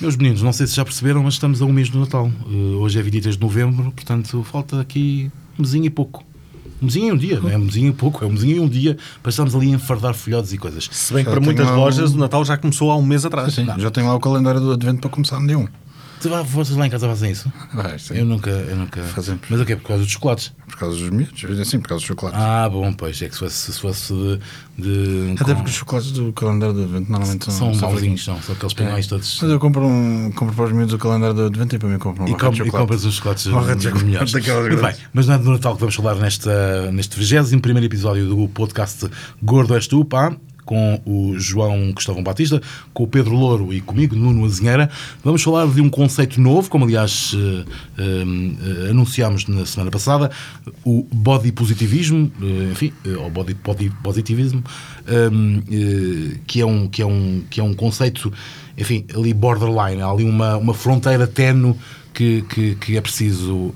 Meus meninos, não sei se já perceberam, mas estamos a um mês do Natal. Uh, hoje é 23 de novembro, portanto falta aqui um mesinho e pouco. Um mesinho e um dia, não é um mesinho e pouco, é um mesinho e um dia para estarmos ali a enfardar folhados e coisas. Se bem que Já para muitas lá lojas um- o Natal já começou há um mês atrás. Sim, já tenho lá o calendário do advento para começar no dia 1. Ah, vocês lá em casa fazem isso? Sim. Eu nunca, eu nunca. Fazemos. Mas o quê? Por causa dos chocolates? Por causa dos miúdos, assim, por causa dos chocolates. Ah, bom, pois é que se fosse, se fosse de. de Até com- porque os chocolates do calendário do advento normalmente são, são são mauzinhos, são, são aqueles espanhóis todos. Mas eu compro, um, compro para os miúdos o calendário do advento e para mim compro um E, com, e compras os chocolates melhores. bem, mas não é do Natal que vamos falar nesta, neste 21 episódio do podcast Gordo És Tu, pá, com o João Cristóvão Batista, com o Pedro Louro e comigo, Nuno Azinheira. Vamos falar de um conceito novo, como aliás eh, eh, anunciámos na semana passada, o body positivismo, eh, enfim, ou body, body positivismo, ehm, eh, que, é um, que, é um, que é um conceito, enfim, ali borderline, há ali uma, uma fronteira tenue que, que, que é preciso,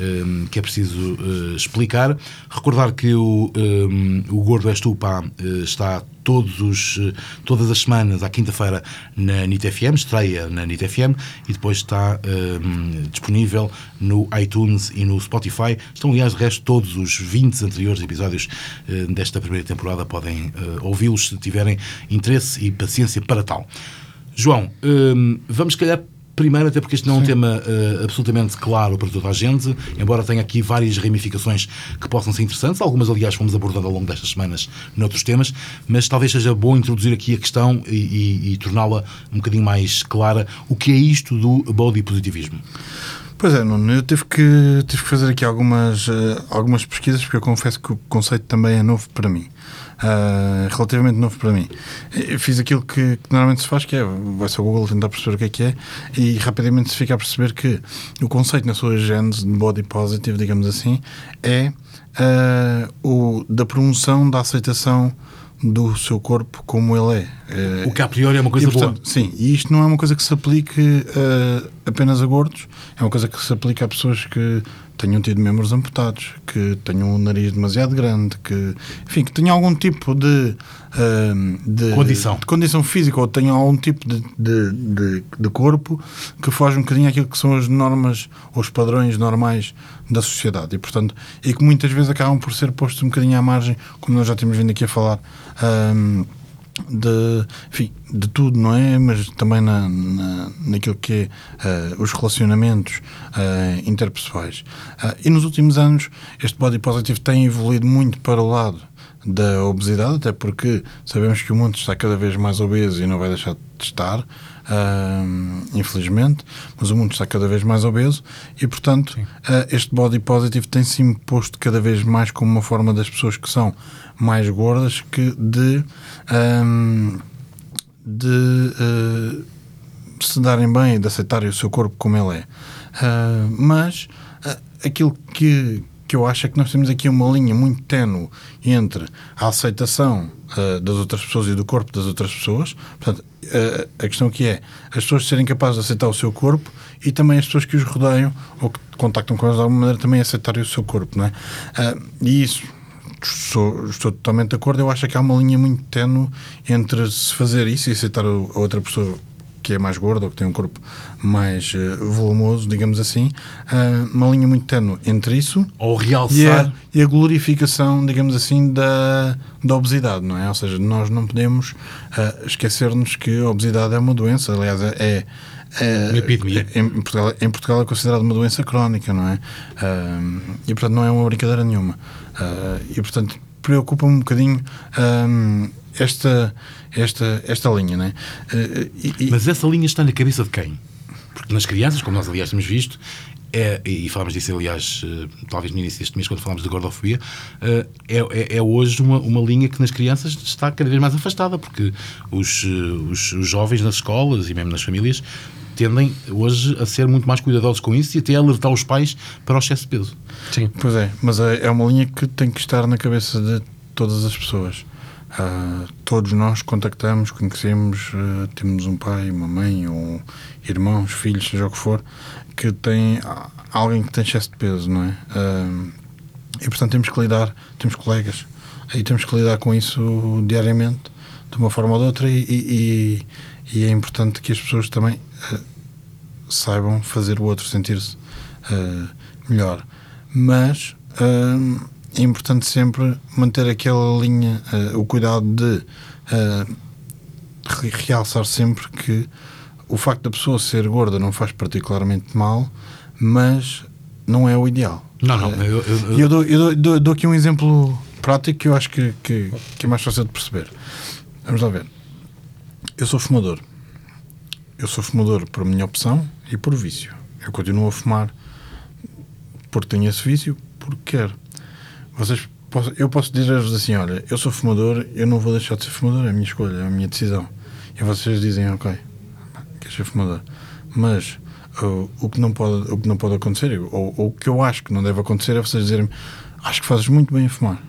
eh, que é preciso eh, explicar. Recordar que o, eh, o Gordo És Tu, eh, está todos os, eh, todas as semanas, à quinta-feira, na NIT FM, estreia na NIT FM e depois está eh, disponível no iTunes e no Spotify. Estão, aliás, de resto, todos os 20 anteriores episódios eh, desta primeira temporada podem eh, ouvi-los se tiverem interesse e paciência para tal. João, hum, vamos, se calhar, primeiro, até porque este não é um tema eh, absolutamente claro para toda a gente, embora tenha aqui várias ramificações que possam ser interessantes, algumas, aliás, fomos abordando ao longo destas semanas noutros temas, mas talvez seja bom introduzir aqui a questão e, e- e torná-la um bocadinho mais clara. O que é isto do body positivismo? Pois é, Nuno, eu tive que, tive que fazer aqui algumas, eh, algumas pesquisas porque eu confesso que o conceito também é novo para mim. Ah, relativamente novo para mim. Eu fiz aquilo que, que normalmente se faz, que é vai-se ao Google tentar perceber o que é que é e rapidamente se fica a perceber que o conceito na sua gênese de body positive, digamos assim, é ah, o da promoção da aceitação do seu corpo como ele é. Eh, O que a priori é uma coisa e, portanto, Sim, e isto não é uma coisa que se aplique eh, apenas a gordos, é uma coisa que se aplica a pessoas que tenham tido membros amputados, que tenham o nariz demasiado grande, que, enfim, que tenham algum tipo de, eh, de Condição. de condição física ou tenham algum tipo de, de, de, corpo que foge um bocadinho àquilo que são as normas ou os padrões normais da sociedade e portanto e que muitas vezes acabam por ser postos um bocadinho à margem como nós já temos vindo aqui a falar ahm, de, enfim, de tudo, não é? Mas também na, na, naquilo que é ah, os relacionamentos ah, interpessoais. Ah, e nos últimos anos, este body positive tem evoluído muito para o lado da obesidade, até porque sabemos que o mundo está cada vez mais obeso e não vai deixar de estar, ah, infelizmente, mas o mundo está cada vez mais obeso e, portanto, ah, este body positive tem-se imposto cada vez mais como uma forma das pessoas que são mais gordas que de, ah, de ah, se darem bem e de aceitarem o seu corpo como ele é. Ah, mas aquilo que, que eu acho é que nós temos aqui uma linha muito ténue entre a aceitação ah, das outras pessoas e do corpo das outras pessoas. Portanto, ah, a questão aqui é as pessoas serem capazes de aceitar o seu corpo e também as pessoas que os rodeiam ou que contactam com eles de alguma maneira também aceitarem o seu corpo. Não é? Ah, e isso Sou- estou totalmente de acordo. Eu acho que há uma linha muito ténue entre se fazer isso e aceitar a outra pessoa que é mais gorda ou que tem um corpo mais eh, volumoso, digamos assim. ah, uma linha muito ténue entre isso Ou e realçar. a, e a glorificação, digamos assim, da, da obesidade, não é? Ou seja, nós não podemos ah, esquecer-nos que a obesidade é uma doença, aliás, é. é Uma epidemia. Em Portugal, em Portugal é considerada uma doença crónica, não é? Ah, e portanto não é uma brincadeira nenhuma. Ah, e portanto preocupa-me um bocadinho esta, esta, esta linha, não é? Ah, e- e- Mas essa linha está na cabeça de quem? Porque nas crianças, como nós aliás temos visto, é, e falámos disso aliás, eh, talvez no início deste mês, quando falámos de gordofobia, é, é, é hoje uma, uma linha que nas crianças está cada vez mais afastada, porque os, os, os jovens nas escolas e mesmo nas famílias tendem hoje a ser muito mais cuidadosos com isso e até a alertar os pais para o excesso de peso. Sim. Pois é, mas é é uma linha que tem que estar na cabeça de todas as pessoas. Ah, todos nós contactamos, conhecemos, ah, temos um pai, uma mãe, ou irmãos, filhos, seja o que for, que tem ah, alguém que tem excesso de peso, não é? Ah, e portanto temos que lidar, temos colegas, e temos que lidar com isso diariamente, de uma forma ou de outra, e, e- e é importante que as pessoas também saibam fazer o outro sentir-se melhor. Mas é importante sempre manter aquela linha, ah, o cuidado de re- realçar sempre que o facto da pessoa ser gorda não faz particularmente mal, mas não é o ideal. Não, não. Ah, eu- eu- eu, dou, eu dou- dou aqui um exemplo prático que eu acho que, que, que é mais fácil de perceber. Vamos lá ver. Eu sou fumador. Eu sou fumador por minha opção e por vício. Eu continuo a fumar porque tenho esse vício, porque quero. Vocês, eu posso dizer-vos assim: olha, eu sou fumador, eu não vou deixar de ser fumador, é a minha escolha, é a minha decisão. E vocês dizem: ok, queres ser fumador. Mas o, que não pode, o que não pode acontecer, ou, ou o que eu acho que não deve acontecer, é vocês dizerem: acho que fazes muito bem a fumar.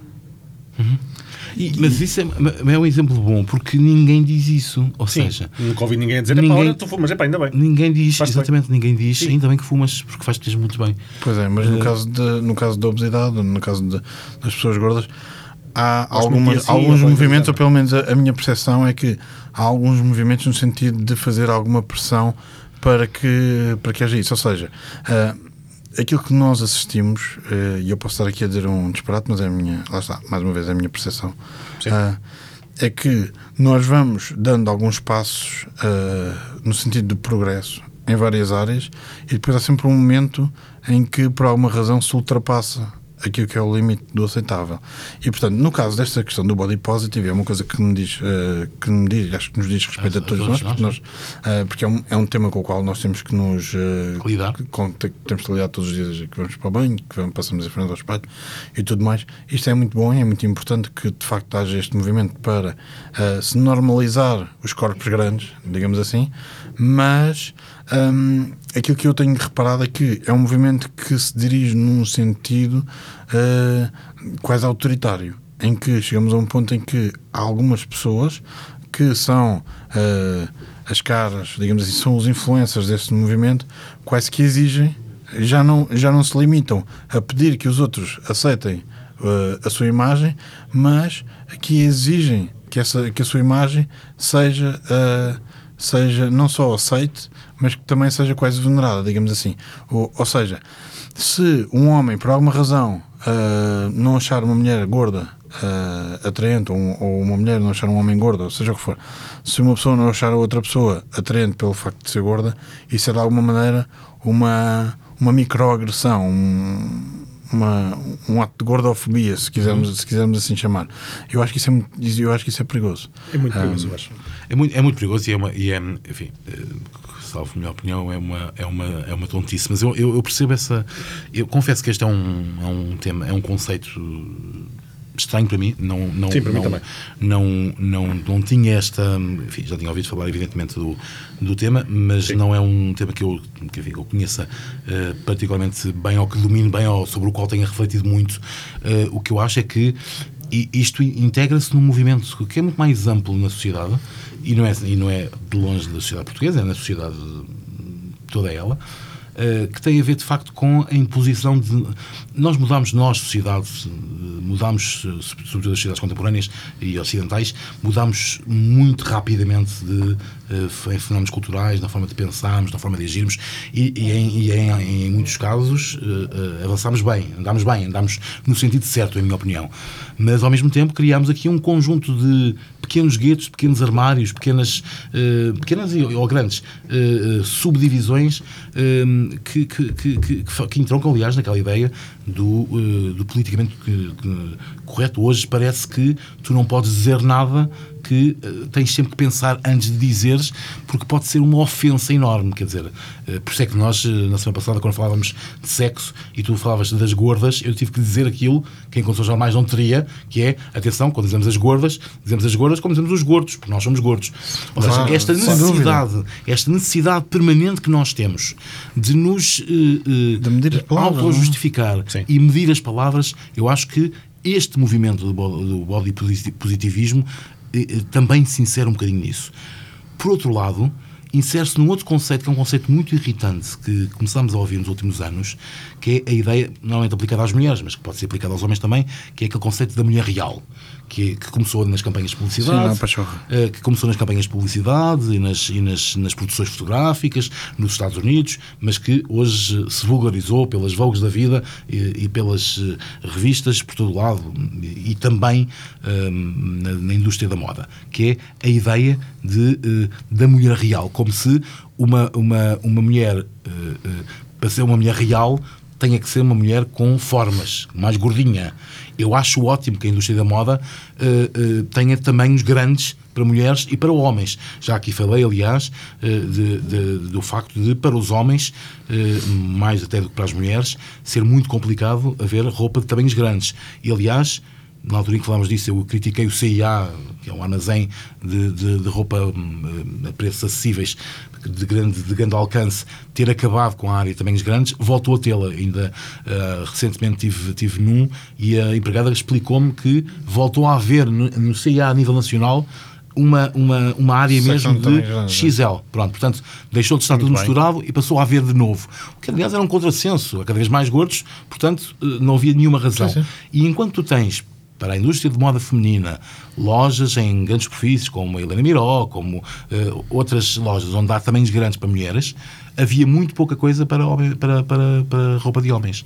E- mas isso é, é um exemplo bom, porque ninguém diz isso. Ou Sim. seja, Nunca ouvi ninguém dizer, Ninguém- ninguém... olha, tu fumas, epá, ainda bem. ninguém diz, Faz-te exatamente, ninguém diz, Sim. ainda bem que fumas, porque faz-te muito bem. Pois é, mas no, Eh, caso de, no caso da obesidade, no caso de- das pessoas gordas, há algumas, assim, alguns ou movimentos, ou pelo menos a, a minha percepção é que há alguns movimentos no sentido de fazer alguma pressão para que, para que haja isso. Ou seja, ah, aquilo que nós assistimos, eh, e eu posso estar aqui a dizer um disparate, mas é a minha, lá está, mais uma vez, é a minha percepção, ah, é que nós vamos dando alguns passos ah, no sentido de progresso em várias áreas e depois há sempre um momento em que por alguma razão se ultrapassa aquilo que é o limite do aceitável. E portanto, no caso desta questão do body positive, é uma coisa que me diz, eh, que me diz, acho que nos diz respeito a A todos nós, porque, nós, eh, porque é, um, é um tema com o qual nós temos que nos eh, Lidar. com- te- temos que lidar todos os dias que vamos para o banho, que vamos, passamos em frente ao espelho e tudo mais. Isto é muito bom e é muito importante que de facto haja este movimento para se normalizar os corpos grandes, digamos assim, mas hum, aquilo que eu tenho reparado é que é um movimento que se dirige num sentido eh, quase autoritário, em que chegamos a um ponto em que há algumas pessoas que são eh, as caras, digamos assim, são os influencers desse movimento, quase que exigem, já não, já não se limitam a pedir que os outros aceitem eh, a sua imagem, mas que exigem que, essa, que a sua imagem seja, seja não só aceite, mas que também seja quase venerada, digamos assim. Ou, ou seja, se um homem, por alguma razão, eh, não achar uma mulher gorda eh, atraente, ou, ou uma mulher não achar um homem gordo, ou seja o que for, se uma pessoa não achar outra pessoa atraente pelo facto de ser gorda, isso é de alguma maneira uma, uma microagressão, um, uma, um ato de gordofobia, se quisermos, se quisermos assim chamar. Eu acho que isso é, muito- eu acho que isso é perigoso. É muito perigoso, eu acho. É muito, é muito perigoso e é, uma, e é enfim, eh, salvo a minha opinião, é uma, é uma, é uma tontice. Mas eu, eu, eu percebo essa. Eu confesso que este é um, é um tema, é um conceito estranho para mim. Não, não, Sim, para mim não, também. Não, não, não tinha esta. Enfim, já tinha ouvido falar, evidentemente, do, do tema, mas não é um tema que eu, que, enfim, eu conheça eh, particularmente bem ou que domine bem ou sobre o qual tenha refletido muito. Eh, o que eu acho é que isto integra-se num movimento que é muito mais amplo na sociedade e não é, e não é de longe da sociedade portuguesa, é na sociedade toda ela, que tem a ver de facto com a imposição de. Nós mudamos, nós, sociedade, eh, mudamos, eh, sobretudo as sociedades contemporâneas e ocidentais, mudamos muito rapidamente de, eh, em fenómenos culturais, na forma de pensarmos, na forma de agirmos e, e em, e em, em muitos casos eh, eh, avançamos bem, andamos bem, andamos no sentido certo, em minha opinião. Mas ao mesmo tempo criamos aqui um conjunto de pequenos guetos, pequenos armários, pequenas, eh, pequenas ou grandes eh, eh, subdivisões eh, que, que, que, que, entroncam, aliás, naquela ideia do, eh, do politicamente que- correto. Hoje parece que tu não podes dizer nada que uh, tens sempre que pensar antes de dizeres, porque pode ser uma ofensa enorme. Quer dizer, uh, por isso é que nós, na semana passada, quando falávamos de sexo e tu falavas das gordas, eu tive que dizer aquilo que em condições normais não teria, que é, atenção, quando dizemos as gordas, dizemos as gordas como dizemos os gordos, porque nós somos gordos. Ou seja, Claro, esta necessidade, esta necessidade permanente que nós temos de nos uh, uh, auto-justificar e medir as palavras, eu acho que este movimento do bo- do body posi- positivismo eh, eh, também se insere um bocadinho nisso. Por outro lado, insere-se num outro conceito, que é um conceito muito irritante, que começámos a ouvir nos últimos anos, que é a ideia, normalmente aplicada às mulheres, mas que pode ser aplicada aos homens também, que é aquele conceito da mulher real, que, que começou nas campanhas de Sim, publicidade, não, pachorra. eh, que começou nas campanhas de publicidade e nas, e nas, nas produções fotográficas nos Estados Unidos, mas que hoje se vulgarizou pelas vogues da vida e, e pelas eh, revistas por todo lado e, e também eh, na, na indústria da moda, que é a ideia de, da mulher real, como se uma, uma, uma mulher, eh, eh, para ser uma mulher real, tenha que ser uma mulher com formas, mais gordinha. Eu acho ótimo que a indústria da moda eh, eh, tenha tamanhos grandes para mulheres e para homens. Já aqui falei, aliás, eh, de- de- do facto de, para os homens, mais até do que para as mulheres, ser muito complicado haver roupa de tamanhos grandes. E, aliás, na altura em que falámos disso, eu critiquei o CIA, que é um armazém de, de- de roupa hum, a preços acessíveis, de grande, de grande alcance, ter acabado com a área de tamanhos grandes, voltou a tê-la. Ainda ah, recentemente tive, tive num e a empregada explicou-me que voltou a haver no, no CIA a nível nacional uma, uma, uma área Secção mesmo de tamanhos de grandes, XL. Pronto, portanto, deixou de estar tudo bem. misturado e passou a haver de novo. O que, aliás, era um contrassenso. Cada vez mais gordos, portanto, eh, não havia nenhuma razão. Sim, sim. E enquanto tu tens para a indústria de moda feminina lojas em grandes superfícies, como a Helena Miró, como eh, outras lojas onde há tamanhos grandes para mulheres, havia muito pouca coisa para, homem- para, para, para roupa de homens.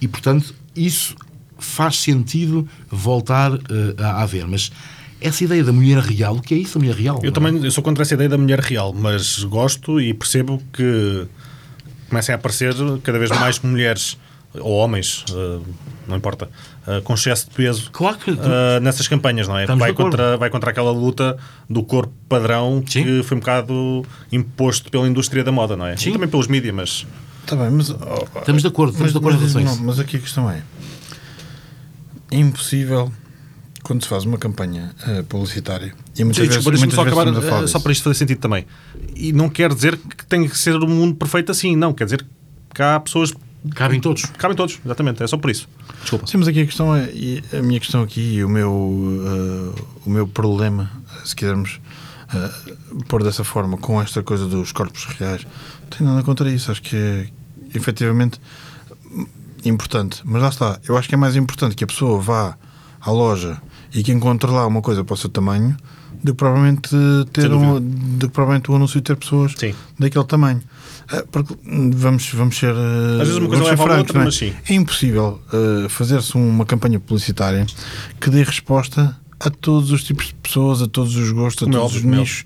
E, portanto, isso faz sentido voltar a, a haver. Mas essa ideia da mulher real, o que é isso, a mulher real? Eu também eu sou contra essa ideia da mulher real, mas gosto e percebo que comecem a aparecer cada vez mais mulheres ou homens, eh, não importa, eh, com excesso de peso Claro que- eh, nessas campanhas, não é? Vai contra, vai contra aquela luta do corpo padrão Sim. que foi um bocado imposto pela indústria da moda, não é? Sim. E também pelos mídias, mas Está bem, mas. oh, Estamos de acordo, estamos mas, de acordo mas, não, isso. mas aqui a questão é: é impossível quando se faz uma campanha eh, publicitária e muitas Sim, vezes, muitas só vezes acabar, eh, só disso. para isto fazer sentido também. E não quer dizer que tem que ser um mundo perfeito assim, não. Quer dizer que há pessoas. Cabem todos. Cabem todos, exatamente. É só por isso. Desculpa. Sim, mas aqui a questão é, e a minha questão aqui, e o meu, eh, o meu problema, se quisermos eh, pôr dessa forma, com esta coisa dos corpos reais, não tenho nada contra isso. Acho que é efetivamente importante. Mas lá está, eu acho que é mais importante que a pessoa vá à loja e que encontre lá uma coisa para o seu tamanho do que provavelmente ter um, do que provavelmente o anúncio ter pessoas Sim. daquele tamanho. Eh, Porque vamos, vamos ser. eh, Às vezes uma coisa leva francos, outra, é? mas sim. É impossível eh, fazer-se uma campanha publicitária que dê resposta a todos os tipos de pessoas, a todos os gostos, a Como é todos óbvio, os é nichos.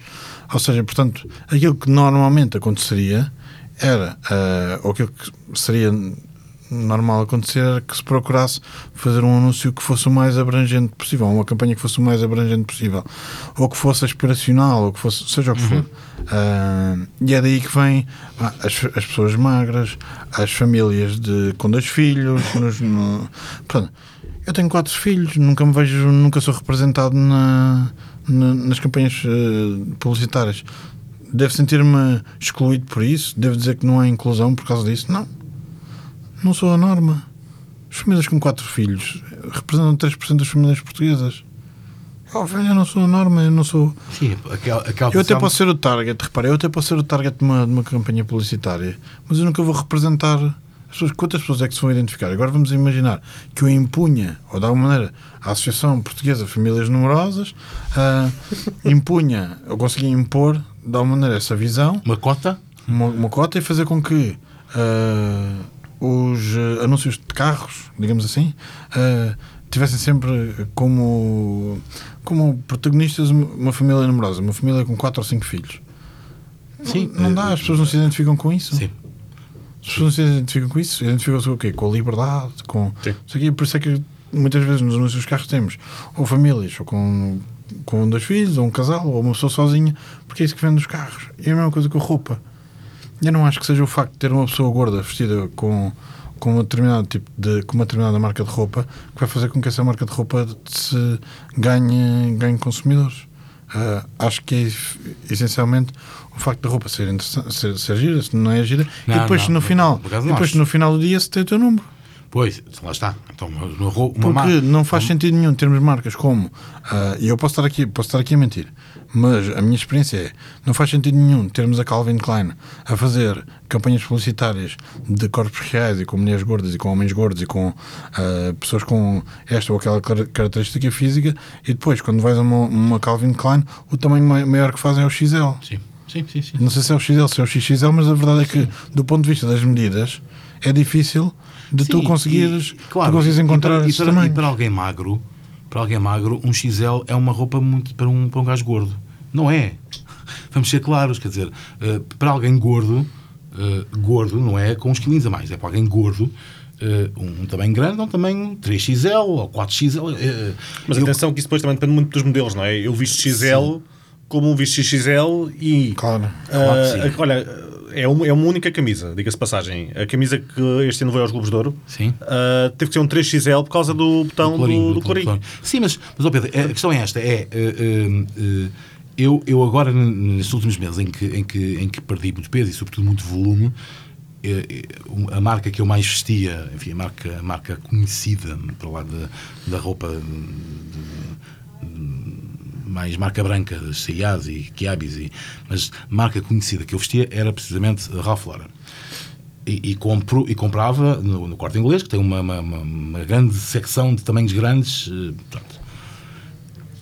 Ou seja, portanto, aquilo que normalmente aconteceria era, eh, ou aquilo que seria normal acontecer era que se procurasse fazer um anúncio que fosse o mais abrangente possível, uma campanha que fosse o mais abrangente possível, ou que fosse aspiracional, ou que fosse, seja o que for. Ah, e é daí que vem ah, as, as pessoas magras, as famílias de, com dois filhos. Nos, no, portanto, eu tenho quatro filhos, nunca me vejo, nunca sou representado na, na- nas campanhas eh, publicitárias. Devo sentir-me excluído por isso? Devo dizer que não há inclusão por causa disso? Não. Não sou a norma. As famílias com quatro filhos representam 3% das famílias portuguesas. Óbvio, eu não sou a norma, eu não sou. Sim, aquela, aquela Eu até posso ser o target, repara, eu até posso ser o target de uma, de uma campanha publicitária, mas eu nunca vou representar as pessoas. Quantas pessoas é que se vão identificar? Agora vamos imaginar que eu impunha, ou de alguma maneira, a Associação Portuguesa de Famílias Numerosas ah, impunha, eu conseguia impor, de alguma maneira, essa visão, Uma cota? uma, uma cota e fazer com que ah, os ah, anúncios de carros, digamos assim, ah, tivessem sempre como, como protagonistas uma família numerosa, uma família com quatro ou cinco filhos. Sim. Não dá, as pessoas não se identificam com isso. Sim. As pessoas não se identificam com isso. Identificam-se com o quê? Com a liberdade, com. Sim. Por isso é que muitas vezes nos anúncios dos carros temos ou famílias, ou com com dois filhos, ou um casal, ou uma pessoa sozinha, porque é isso que vende os carros. E é a mesma coisa com a roupa. Eu não acho que seja o facto de ter uma pessoa gorda vestida com, com, um determinado tipo de, com uma determinada marca de roupa que vai fazer com que essa marca de roupa se ganhe, ganhe consumidores. Uh, acho que é essencialmente o facto da roupa ser, ser, ser gira, se não é gira, não, e depois não, no final, depois no final do dia se tem o teu número. Pois, lá está. Então, uma, uma Porque não faz sentido nenhum termos marcas como. Uh, e eu posso estar, aqui, posso estar aqui a mentir, mas a minha experiência é: não faz sentido nenhum termos a Calvin Klein a fazer campanhas publicitárias de corpos reais e com mulheres gordas e com homens gordos e com uh, pessoas com esta ou aquela característica física e depois, quando vais a uma, uma Calvin Klein, o tamanho maior que fazem é o XL. Sim. Sim, sim, sim. Não sei se é o XL, se é o XXL, mas a verdade é que, do ponto de vista das medidas, é difícil de Sim, tu conseguires, e, claro, tu conseguires encontrar e para, e para, e para alguém magro, para alguém magro, um XL é uma roupa muito para um, para um gajo gordo. Não é. Vamos ser claros, quer dizer, uh, para alguém gordo, uh, gordo não é com uns quilinhos a mais, é para alguém gordo. Uh, um, tamanho grande, um tamanho 3XL ou 4XL. Mas eu, atenção que isso depois também depende muito dos modelos, não é? Eu visto XL sim. Como um visto XL e. Claro. claro olha é uma, é uma única camisa, diga-se passagem. A camisa que este ano veio aos Globos de Ouro. Uh, teve que ser um 3XL por causa do botão do, clorinho, do, do clorinho. Sim, mas, mas oh Pedro, a questão é esta: é. Uh, uh, eu, eu agora, nestes últimos meses em que, em, que, em que perdi muito peso e sobretudo muito volume, a marca que eu mais vestia, enfim, a marca, a marca conhecida para lá da, da roupa de, de, mais marca branca, C&As e Kiabis, e, mas marca conhecida que eu vestia era precisamente Ralph Lauren. E, e, compro, e comprava no, no corte inglês, que tem uma, uma, uma, grande secção de tamanhos grandes. Eh.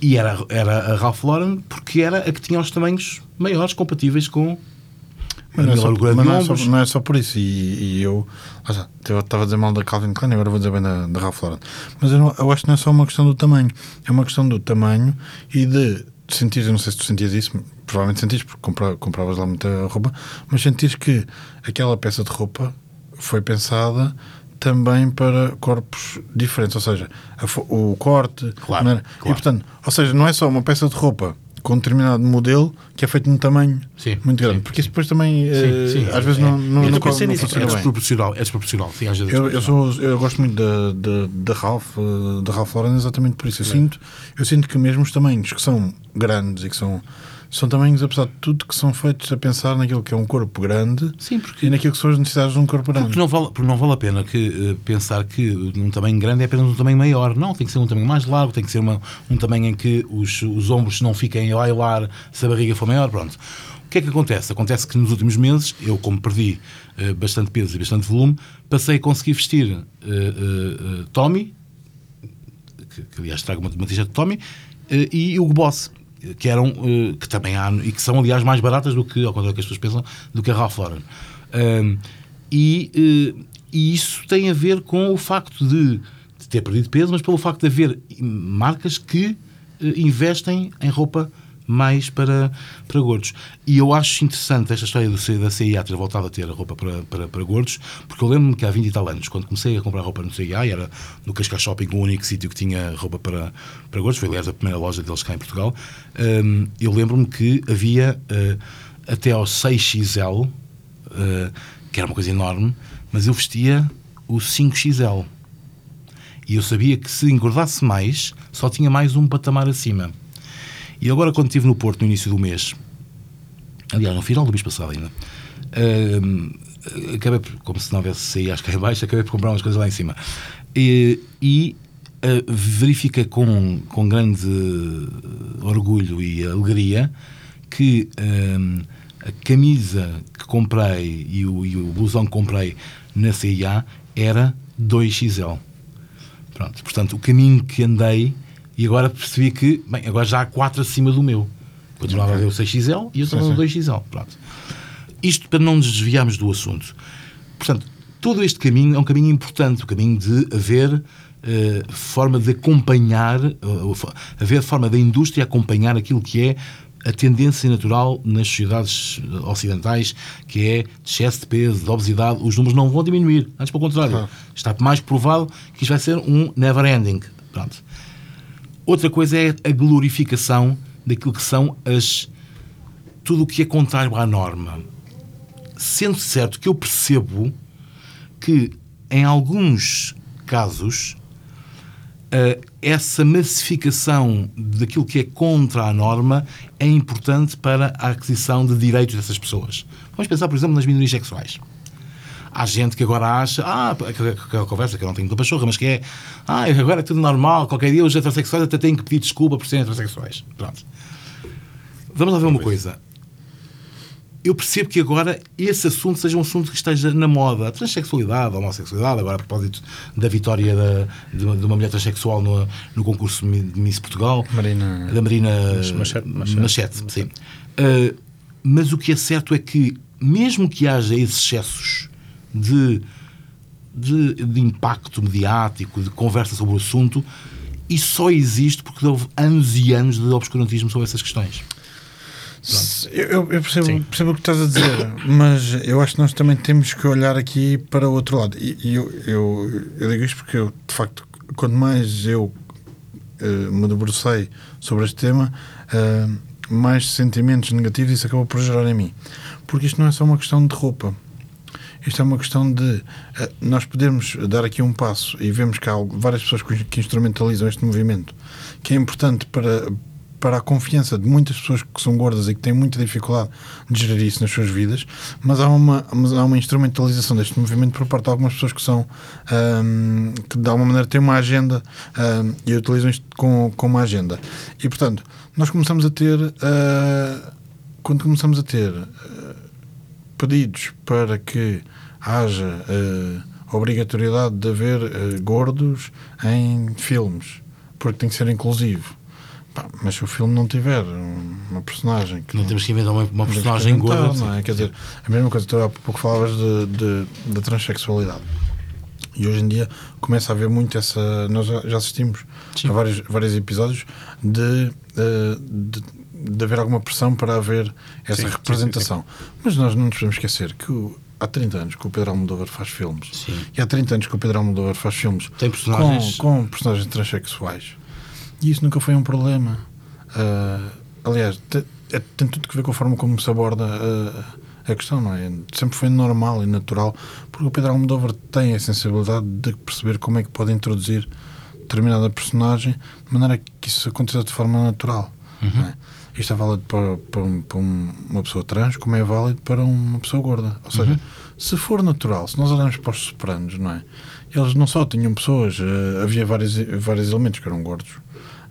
E era, era a Ralph Lauren porque era a que tinha os tamanhos maiores, compatíveis com mas não, é só, mas não, é só, não, é só, por isso. E, e eu, eu estava a dizer mal da Calvin Klein, agora vou dizer bem da, da Ralph Lauren. Mas eu, não, eu, acho que não é só uma questão do tamanho, é uma questão do tamanho e de sentir, eu não sei se tu sentias isso, provavelmente sentias porque compra, compravas lá muita roupa, mas sentias que aquela peça de roupa foi pensada também para corpos diferentes, ou seja, a, o corte, claro, claro. e portanto, ou seja, não é só uma peça de roupa com um determinado modelo que é feito num tamanho sim, muito grande. Sim, porque isso depois também, sim, uh, às vezes, é, não, não, eu não, pensei nisso, é desproporcional. É desproporcional. Sim, às vezes eu, eu, sou, eu gosto muito da, da, da Ralph, eh, da Ralph Lauren exatamente por isso. Eu, sinto, eu sinto que mesmo os tamanhos que são grandes e que são são tamanhos, apesar de tudo, que são feitos a pensar naquilo que é um corpo grande Sim, porque, e naquilo que são as necessidades de um corpo grande. Porque não vale, porque não vale a pena que, uh, pensar que um tamanho grande é apenas um tamanho maior. Não, tem que ser um tamanho mais largo, tem que ser uma, um tamanho em que os, os ombros não fiquem a bailar se a barriga for maior. Pronto. O que é que acontece? Acontece que nos últimos meses, eu, como perdi uh, bastante peso e bastante volume, passei a conseguir vestir uh, Tommy, que, que, aliás trago uma, uma t-shirt de Tommy, e o Boss que eram uh, que também há e que são aliás mais baratas do que ao contrário do que as pessoas pensam do que a Ralph Lauren. Uh, e, uh, e isso tem a ver com o facto de, de, ter perdido peso mas pelo facto de haver marcas que eh, investem em roupa mais para, para gordos. E eu acho interessante esta história do, da CIA ter voltado a ter a roupa para, para, para gordos, porque eu lembro-me que há 20 e tal anos, quando comecei a comprar roupa no CIA, era no Cascais Shopping o único sítio que tinha roupa para, para gordos, foi aliás a primeira loja deles cá em Portugal. Um, eu lembro-me que havia uh, até ao 6XL, uh, que era uma coisa enorme, mas eu vestia o 5XL. E eu sabia que se engordasse mais, só tinha mais um patamar acima. E agora, quando estive no Porto no início do mês, aliás, no final do mês passado ainda, uh, acabei, por, como se não houvesse saído às baixo, acabei por comprar umas coisas lá em cima. E, e uh, verifiquei com, com grande orgulho e alegria que uh, a camisa que comprei e o, e o blusão que comprei na CIA era 2XL. Pronto, portanto, o caminho que andei e agora percebi que, bem, agora já há 4 acima do meu. Continuava okay. a ver o 6XL e eu estava no 2XL. Pronto. Isto para não nos desviarmos do assunto. Portanto, todo este caminho é um caminho importante, o caminho de haver uh, forma de acompanhar, uh, haver forma da indústria acompanhar aquilo que é a tendência natural nas sociedades ocidentais, que é de excesso de peso, de obesidade, os números não vão diminuir. Antes, pelo contrário, está mais provado que isto vai ser um never ending. Pronto. Outra coisa é a glorificação daquilo que são as. tudo o que é contrário à norma. Sendo certo que eu percebo que, em alguns casos, uh, essa massificação daquilo que é contra a norma é importante para a aquisição de direitos dessas pessoas. Vamos pensar, por exemplo, nas minorias sexuais. Há gente que agora acha, ah, aquela, conversa que eu não tenho muita pachorra, mas que é, ah, agora é tudo normal, qualquer dia os heterossexuais até têm que pedir desculpa por serem heterossexuais. Pronto. Vamos lá ver uma coisa. Eu percebo que agora esse assunto seja um assunto que esteja na moda. A transexualidade, a homossexualidade, agora a propósito da vitória da, de, uma, de, uma, mulher transexual no, no concurso de Miss Portugal. Marina... Da Marina Machete. Machete, Machete sim. Uh, mas o que é certo é que, mesmo que haja esses excessos de, de, de impacto mediático, de conversa sobre o assunto, isso só existe porque houve anos e anos de obscurantismo sobre essas questões. Eu, eu percebo, percebo, o que estás a dizer, mas eu acho que nós também temos que olhar aqui para o outro lado. E, e eu, eu, eu, digo isto porque eu, de facto, quanto mais eu uh, me debrucei sobre este tema, uh, mais sentimentos negativos isso acabou por gerar em mim. Porque isto não é só uma questão de roupa. Isto é uma questão de uh, nós podermos dar aqui um passo e vemos que há várias pessoas que instrumentalizam este movimento, que é importante para, para a confiança de muitas pessoas que são gordas e que têm muita dificuldade de gerir isso nas suas vidas, mas há uma, mas há uma instrumentalização deste movimento por parte de algumas pessoas que são um, que de alguma maneira têm uma agenda um, e utilizam isto com, com uma agenda. E portanto, nós começamos a ter uh, quando começamos a ter uh, pedidos para que haja uh, obrigatoriedade de haver uh, gordos em filmes, porque tem que ser inclusivo. Pá, mas se o filme não tiver uma personagem que. Não, temos que inventar uma, uma personagem gorda. Não é? Quer dizer, a mesma coisa, tu há pouco falavas de transexualidade. E hoje em dia começa a haver muito essa. Nós já assistimos Sim. a vários, vários episódios de, uh, de, de, haver alguma pressão para haver essa sim, representação. Sim, sim, Mas nós não nos podemos esquecer que o, há 30 anos que o Pedro Almodóvar faz filmes. Sim. E há 30 anos que o Pedro Almodóvar faz filmes personagens... Com, com personagens transexuais. E isso nunca foi um problema. Uh, aliás, tem, é, tem tudo que ver com a forma como se aborda uh, a questão, não é? Sempre foi normal e natural, porque o Pedro Almodóvar tem a sensibilidade de perceber como é que pode introduzir determinada personagem de maneira que isso aconteça de forma natural. Uhum. É? Isto é válido para, para, para, uma pessoa trans, como é válido para uma pessoa gorda. Ou seja, uhum. se for natural, se nós olharmos para os sopranos, não é? Eles não só tinham pessoas, uh, havia vários, vários elementos que eram gordos,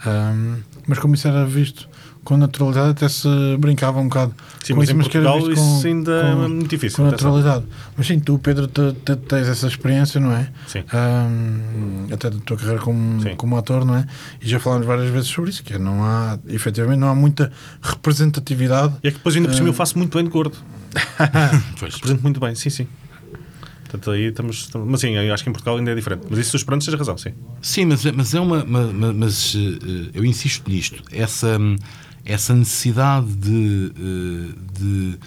um, mas como isso era visto com naturalidade, até se brincava um bocado sim, com mas isso, em mas Portugal era isso com, ainda com, é muito difícil. Com naturalidade. Mas sim, tu, Pedro, te, te, tens essa experiência, não é? Sim. Um, até da tua carreira como, como ator, não é? E já falámos várias vezes sobre isso, que é, não há, efetivamente, não há muita representatividade. E é que depois ainda por cima uh, eu faço muito bem de gordo. pois. Represento muito bem, sim, sim. Portanto, aí estamos, estamos, Mas sim, eu acho que em Portugal ainda é diferente. Mas isso, os esperando, seja razão, sim. Sim, mas, mas é uma. Mas, mas uh, eu insisto nisto. Essa, essa necessidade de, uh, de,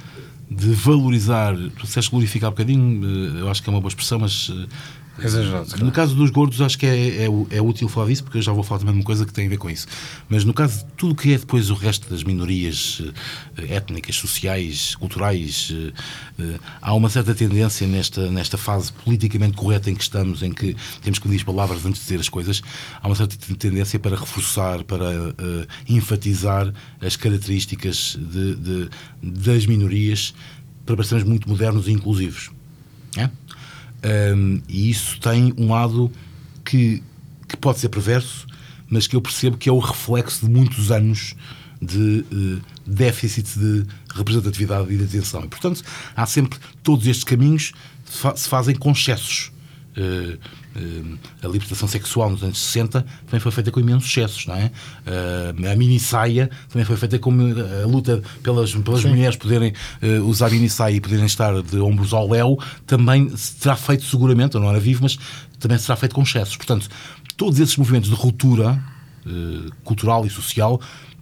de valorizar. Tu disseste glorificar um bocadinho, uh, eu acho que é uma boa expressão, mas Exagerado. No caso dos gordos, acho que é, é, é, útil falar disso, porque eu já vou falar também de uma coisa que tem a ver com isso. Mas no caso de tudo que é depois o resto das minorias eh, étnicas, sociais, culturais, eh, eh, há uma certa tendência nesta, nesta fase politicamente correta em que estamos, em que temos que dizer palavras antes de dizer as coisas, há uma certa tendência para reforçar, para uh, enfatizar as características de, de, das minorias para parecermos muito modernos e inclusivos. É? Um, e isso tem um lado que, que pode ser perverso, mas que eu percebo que é o reflexo de muitos anos de uh, déficit de representatividade e de atenção. E, portanto, há sempre todos estes caminhos fa se fazem com excessos. Uh, a libertação sexual nos anos 60 também foi feita com imensos excessos, não é? Uh, a mini saia também foi feita com a luta pelas, pelas mulheres poderem usar mini saia e poderem estar de ombros ao léu, também será feito seguramente, eu não era vivo, mas também será feito com excessos. Portanto, todos esses movimentos de ruptura cultural e social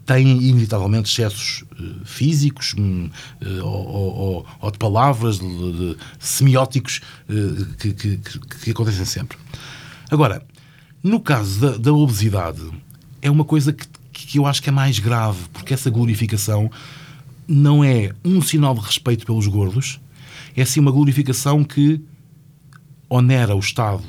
têm inevitavelmente excessos uh, físicos uh, ou, ou, ou, de palavras, de, de semióticos uh, que, que, que, acontecem sempre. Agora, no caso da, da, obesidade, é uma coisa que, que eu acho que é mais grave, porque essa glorificação não é um sinal de respeito pelos gordos, é sim uma glorificação que onera o Estado,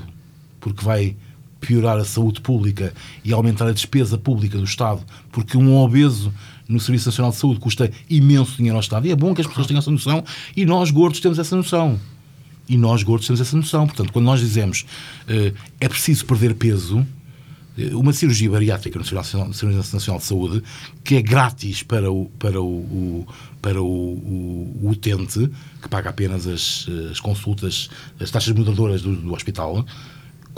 porque vai piorar a saúde pública e aumentar a despesa pública do Estado, porque um obeso no Serviço Nacional de Saúde custa imenso dinheiro ao Estado. E é bom que as pessoas tenham essa noção e nós, gordos, temos essa noção. E nós, gordos, temos essa noção. Portanto, quando nós dizemos uh, é preciso perder peso, uma cirurgia bariátrica no Serviço Nacional de Saúde, que é grátis para o, para o, o para o, o, o, utente, que paga apenas as, as consultas, as taxas moderadoras do, do hospital,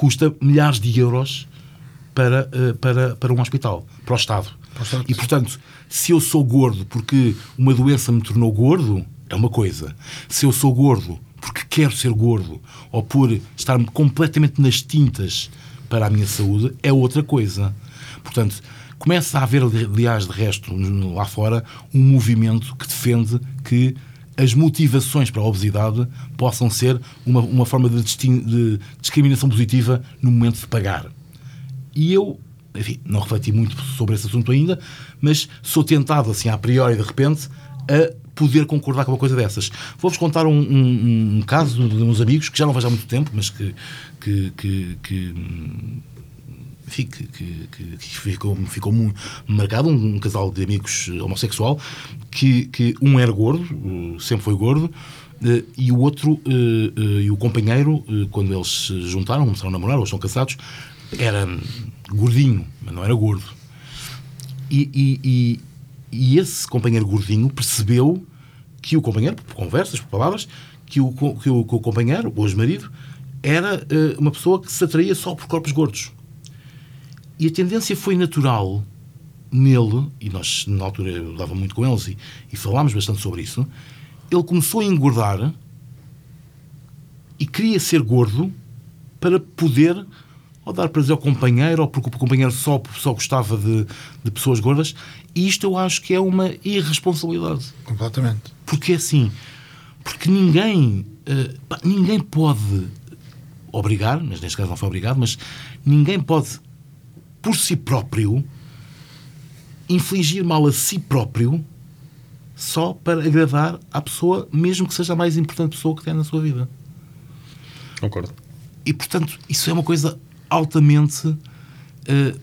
custa milhares de euros para, eh, para, para um hospital, para o Estado. E, portanto, se eu sou gordo porque uma doença me tornou gordo, é uma coisa. Se eu sou gordo porque quero ser gordo ou por estar completamente nas tintas para a minha saúde, é outra coisa. Portanto, começa a haver, aliás, de resto, lá fora, um movimento que defende que as motivações para a obesidade possam ser uma, uma forma de, de discriminação positiva no momento de pagar. E eu, enfim, não refleti muito sobre esse assunto ainda, mas sou tentado, assim, a priori, de repente, a poder concordar com uma coisa dessas. Vou-vos contar um, um, um, caso de uns amigos que já não vejo há muito tempo, mas que, que, que, que que, que, que, ficou, ficou marcado, um, um, casal de amigos homossexual, que, que um era gordo, sempre foi gordo, Uh, e o outro, uh, e o companheiro, quando eles se juntaram, começaram a namorar, ou estão casados, era gordinho, mas não era gordo. E, e, e, e, esse companheiro gordinho percebeu que o companheiro, por conversas, por palavras, que o, que o, que o companheiro, o ex-marido, era uma pessoa que se atraía só por corpos gordos. E a tendência foi natural nele, e nós na altura eu dava muito com eles e, e falámos bastante sobre isso, ele começou a engordar e queria ser gordo para poder ou dar prazer ao companheiro, ou porque o companheiro só, só gostava de, de pessoas gordas. E isto eu acho que é uma irresponsabilidade. Completamente. Porque é assim, porque ninguém, uh, pá, ninguém pode obrigar, mas neste caso não foi obrigado, mas ninguém pode por si próprio, infligir mal a si próprio só para agradar à pessoa, mesmo que seja a mais importante pessoa que tem na sua vida. Concordo. E, portanto, isso é uma coisa altamente. Uh,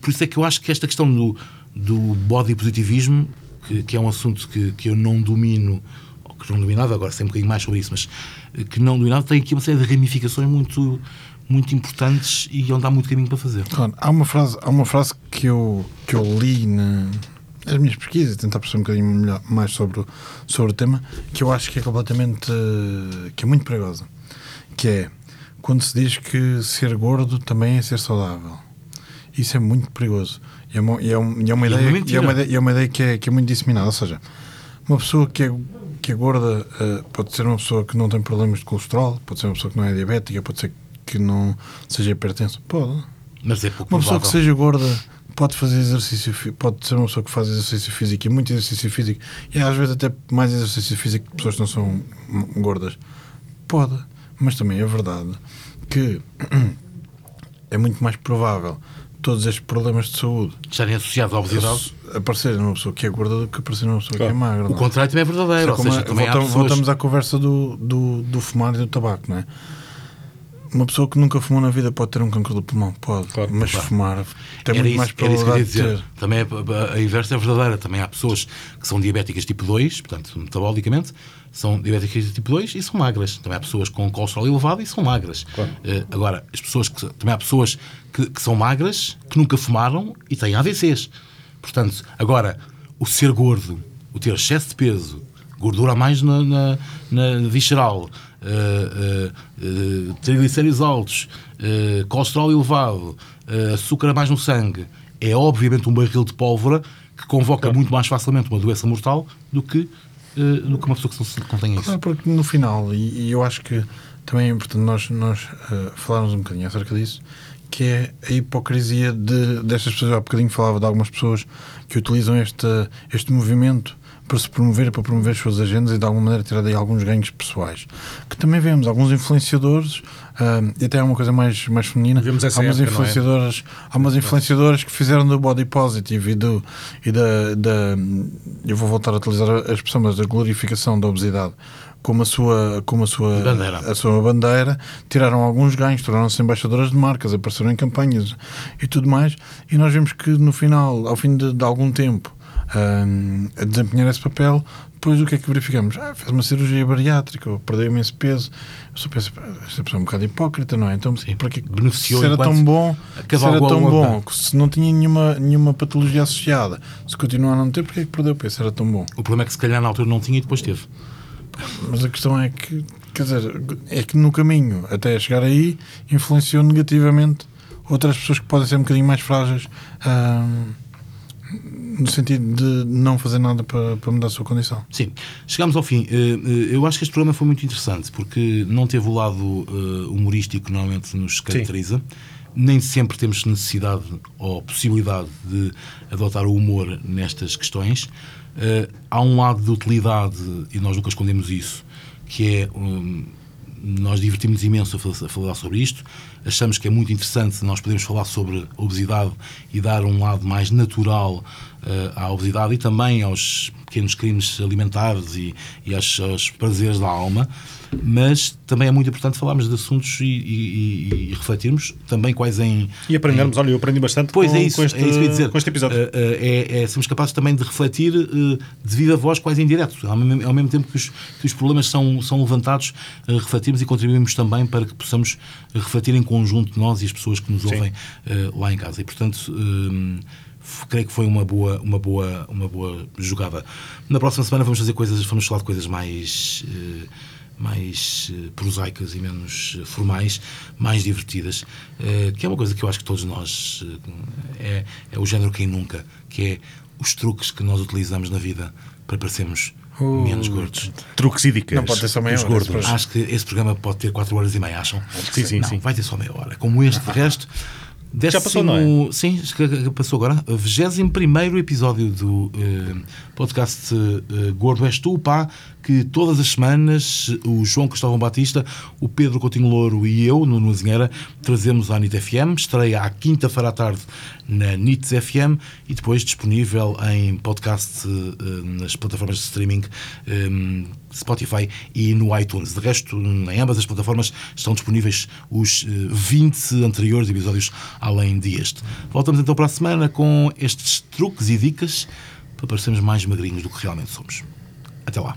por isso é que eu acho que esta questão do, do body positivismo, que, que é um assunto que, que eu não domino, ou que não dominava, agora sei um bocadinho mais sobre isso, mas eh, que não dominava, tem aqui uma série de ramificações muito, muito importantes e onde há muito caminho para fazer. Claro, há uma frase, há uma frase que, eu, que eu li na, nas minhas pesquisas, tentar perceber um bocadinho melhor, mais sobre, o, sobre o tema, que eu acho que é completamente. que é muito perigosa. Que é quando se diz que ser gordo também é ser saudável. Isso é muito perigoso. E é uma, e é uma, e é uma, ideia, e é uma ideia, é uma ideia que, é, que é muito disseminada. Ou seja, uma pessoa que é, que é gorda uh, pode ser uma pessoa que não tem problemas de colesterol, pode ser uma pessoa que não é diabética, pode ser que não seja hipertenso? Pode. Mas é pouco Uma pessoa que seja gorda pode fazer exercício, pode ser uma pessoa que faz exercício físico e muito exercício físico e às vezes até mais exercício físico que pessoas que não são gordas. Pode. Mas também é verdade que é muito mais provável todos estes problemas de saúde estarem associados à obesidade aparecerem numa pessoa que é gorda do que aparecer numa pessoa claro. que é magra. O contrário também é verdadeiro. Ou seja, é, também voltamos, pessoas... voltamos à conversa do, do, do fumar e do tabaco, não é? Uma pessoa que nunca fumou na vida pode ter um cancro do pulmão, pode, claro, mas claro. fumar tem era muito isso, mais probabilidade de ter. Também a, a, inversa é verdadeira. Também há pessoas que são diabéticas tipo 2, portanto, metabolicamente, são diabéticas tipo 2 e são magras. Também há pessoas com colesterol elevado e são magras. Claro. Uh, agora, as pessoas que, também há pessoas que, que, são magras, que nunca fumaram e têm AVCs. Portanto, agora, o ser gordo, o ter excesso de peso, gordura mais na, na, na visceral, uh, uh, triglicéridos altos, colesterol elevado, açúcar a mais no sangue, é obviamente um barril de pólvora que convoca claro. muito mais facilmente uma doença mortal do que, do que uma pessoa que não contém isso. Porque no final, e, e, eu acho que também é importante nós, nós falarmos um bocadinho acerca disso, que é a hipocrisia de, destas pessoas. Há bocadinho falava de algumas pessoas que utilizam este, este movimento para se promover, para promover as suas agendas e de alguma maneira tirar daí alguns ganhos pessoais. Que também vemos alguns influenciadores, ah, e até é uma coisa mais, mais feminina, Vemos essa há umas época, é? influenciadoras, há umas influenciadoras que fizeram do body positive e, do, e da, da. Eu vou voltar a utilizar a expressão, mas da glorificação da obesidade como a sua, como a sua, Bandeira. a sua bandeira, tiraram alguns ganhos, tornaram-se embaixadoras de marcas, apareceram em campanhas e tudo mais. E nós vemos que no final, ao fim de, de algum tempo, hum, a desempenhar esse papel, depois o que é que verificamos? Ah, fez uma cirurgia bariátrica, ou perdeu imenso peso. Eu só penso, "Pá, esta pessoa é um bocado hipócrita, não é? Então, para que Beneficiou se era tão bom, se era tão bom, se não tinha nenhuma, nenhuma patologia associada, se continuar a não ter, porque é que perdeu peso? Era tão bom. O problema é que se calhar na altura não tinha e depois teve. Mas a questão é que, quer dizer, é que no caminho até chegar aí influenciou negativamente outras pessoas que podem ser um bocadinho mais frágeis ahm, no sentido de não fazer nada para, para mudar a sua condição. Sim, chegamos ao fim. Eh, eh, Eu acho que este programa foi muito interessante porque não teve o lado eh, humorístico que normalmente nos caracteriza. Nem sempre temos necessidade ou possibilidade de adotar o humor nestas questões. Há um lado de utilidade, e nós nunca escondemos isso, que é. hum, nós divertimos imenso a fal- a falar sobre isto. Achamos que é muito interessante nós podermos falar sobre obesidade e dar um lado mais natural eh, à obesidade e também aos pequenos crimes alimentares e, e aos, aos prazeres da alma. Mas também é muito importante falarmos de assuntos e, e- e- refletirmos também quais em. E aprendermos, olha, eu aprendi bastante Pois com, é isso, com este, é isso que eu ia dizer. com este episódio. Uh, uh, é, é sermos capazes também de refletir uh, de viva voz, quase em direto. Ao mesmo, ao mesmo tempo que os, que os problemas são, são levantados, refletirmos e contribuímos também para que possamos refletir em conjunto nós e as pessoas que nos ouvem uh, lá em casa. E, portanto, um, creio que foi uma boa, uma, boa, uma boa jogada. Na próxima semana vamos fazer coisas, vamos falar de coisas mais. uh, mais eh, prosaicas e menos eh, formais, mais divertidas, eh, que é uma coisa que eu acho que todos nós é, é o género quem nunca, que é os truques que nós utilizamos na vida para parecermos menos gordos. Truques e dicas. Não pode ter só meia hora, gordos. Acho que esse programa pode ter 4 horas e meia, acham? Sim, sim, não, sim. vai ter só meia hora. Como este, de resto. Já passou, não é? Sim, acho que- que passou agora. 21 episódio do eh, podcast eh, Gordo És Tu, pá, que todas as semanas o João Cristóvão Batista, o Pedro Coutinho Louro e eu, no Nuzinheira, trazemos à NIT FM. Estreia à quinta-feira à tarde na NITS FM e depois disponível em podcast eh, nas plataformas de streaming. eh, Spotify e no iTunes. De resto, em ambas as plataformas estão disponíveis os eh, 20 anteriores episódios, além deste. Voltamos então para a semana com estes truques e dicas para parecermos mais magrinhos do que realmente somos. Até lá.